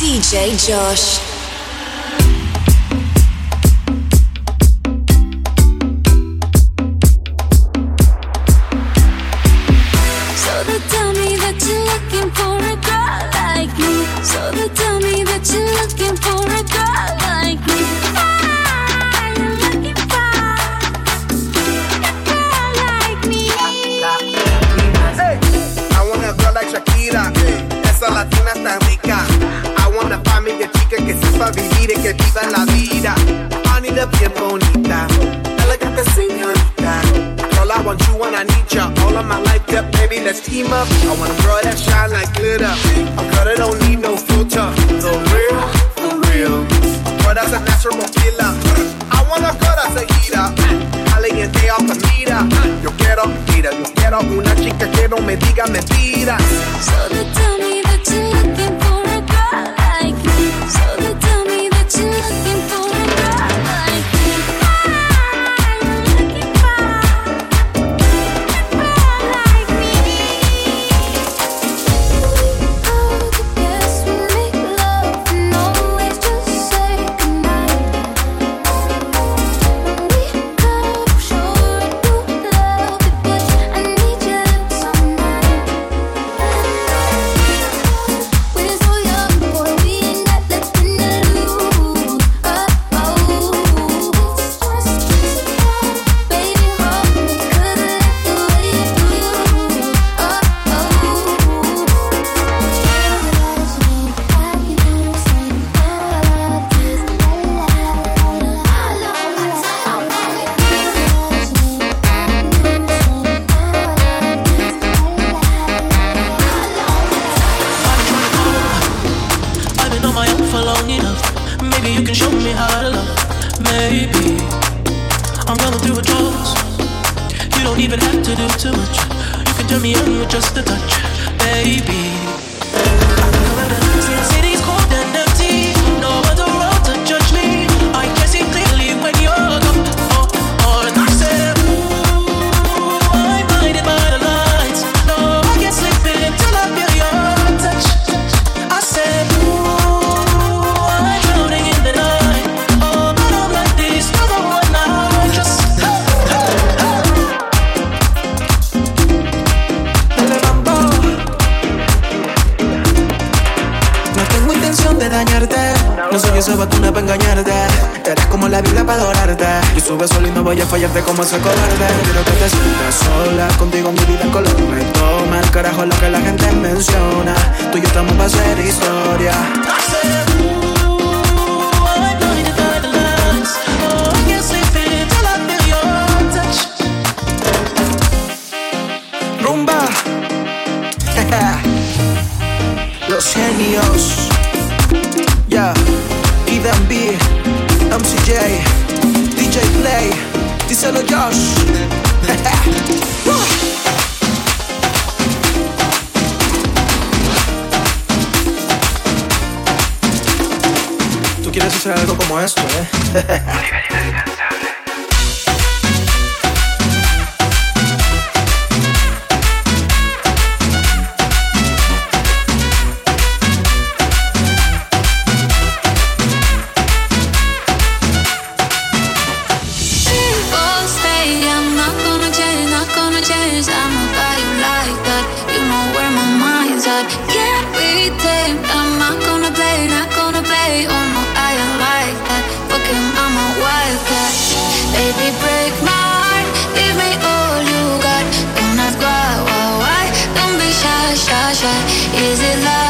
DJ Josh. bien bonita, elegante señorita. Girl, I want you when I need ya. All of my life, yeah, baby, let's team up. I want a girl that shine like glitter. A girl that don't need no filter. The real, for real. A girl that's a natural killer. I want a girl that's a heater caliente off mira. Yo quiero, mira, yo quiero una chica que no me diga mentiras. So they tell me that you're looking for a girl like me. So they tell me that you're looking for vamos a cobarde Quiero que te sientas sola. Contigo mi vida en color me toma. El carajo lo que la gente menciona. Tú y yo estamos para hacer historia. como esto, ¿eh? Is it love?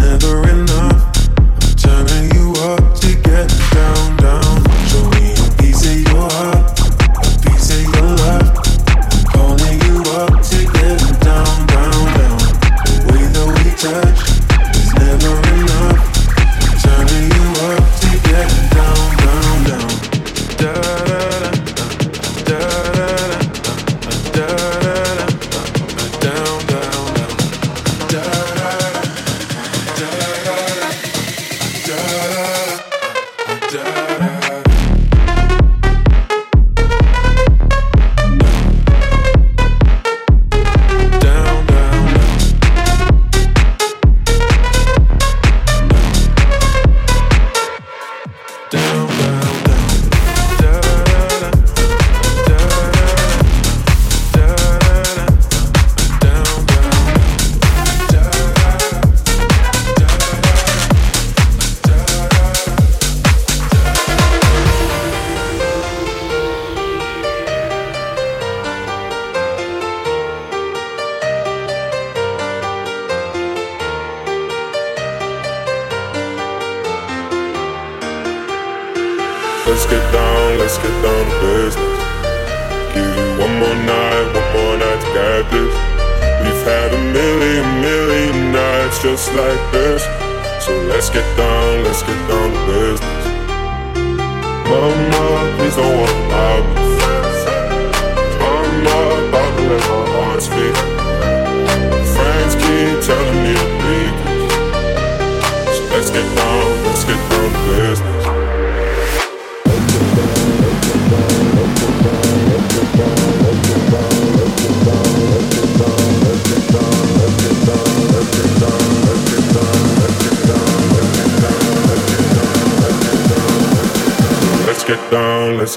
never enough. Get down let's get down to business. Give you one more night, one more night to get this. We've had a million, million nights just like this. So let's get down, let's get down to business. You risk it all heart's fake. Friends keep telling me to feel alive. Yeah. You're opening yourself to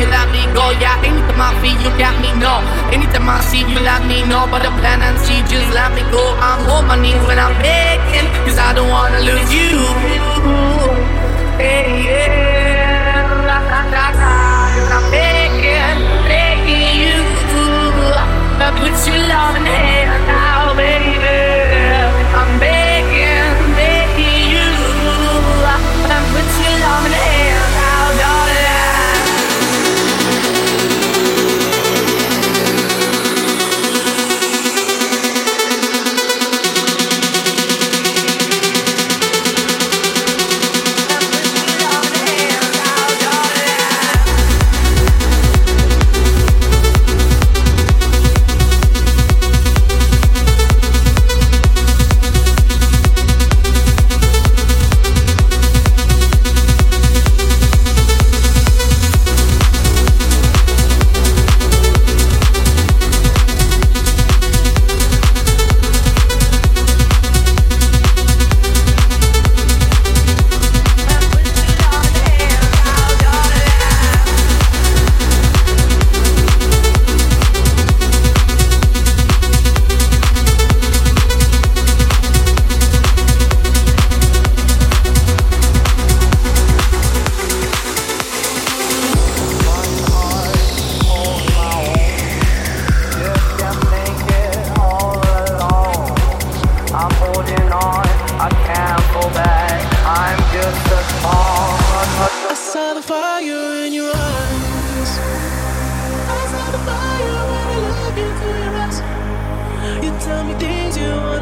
you let me go, yeah. Anytime I feel you let me know. Anytime I see you let me know. But the plan and see, just let me go. I'm on my knees when I'm begging, cause I don't wanna lose you. Hey, yeah, la, la, la, la. I'm begging, begging you. I put your love in hell.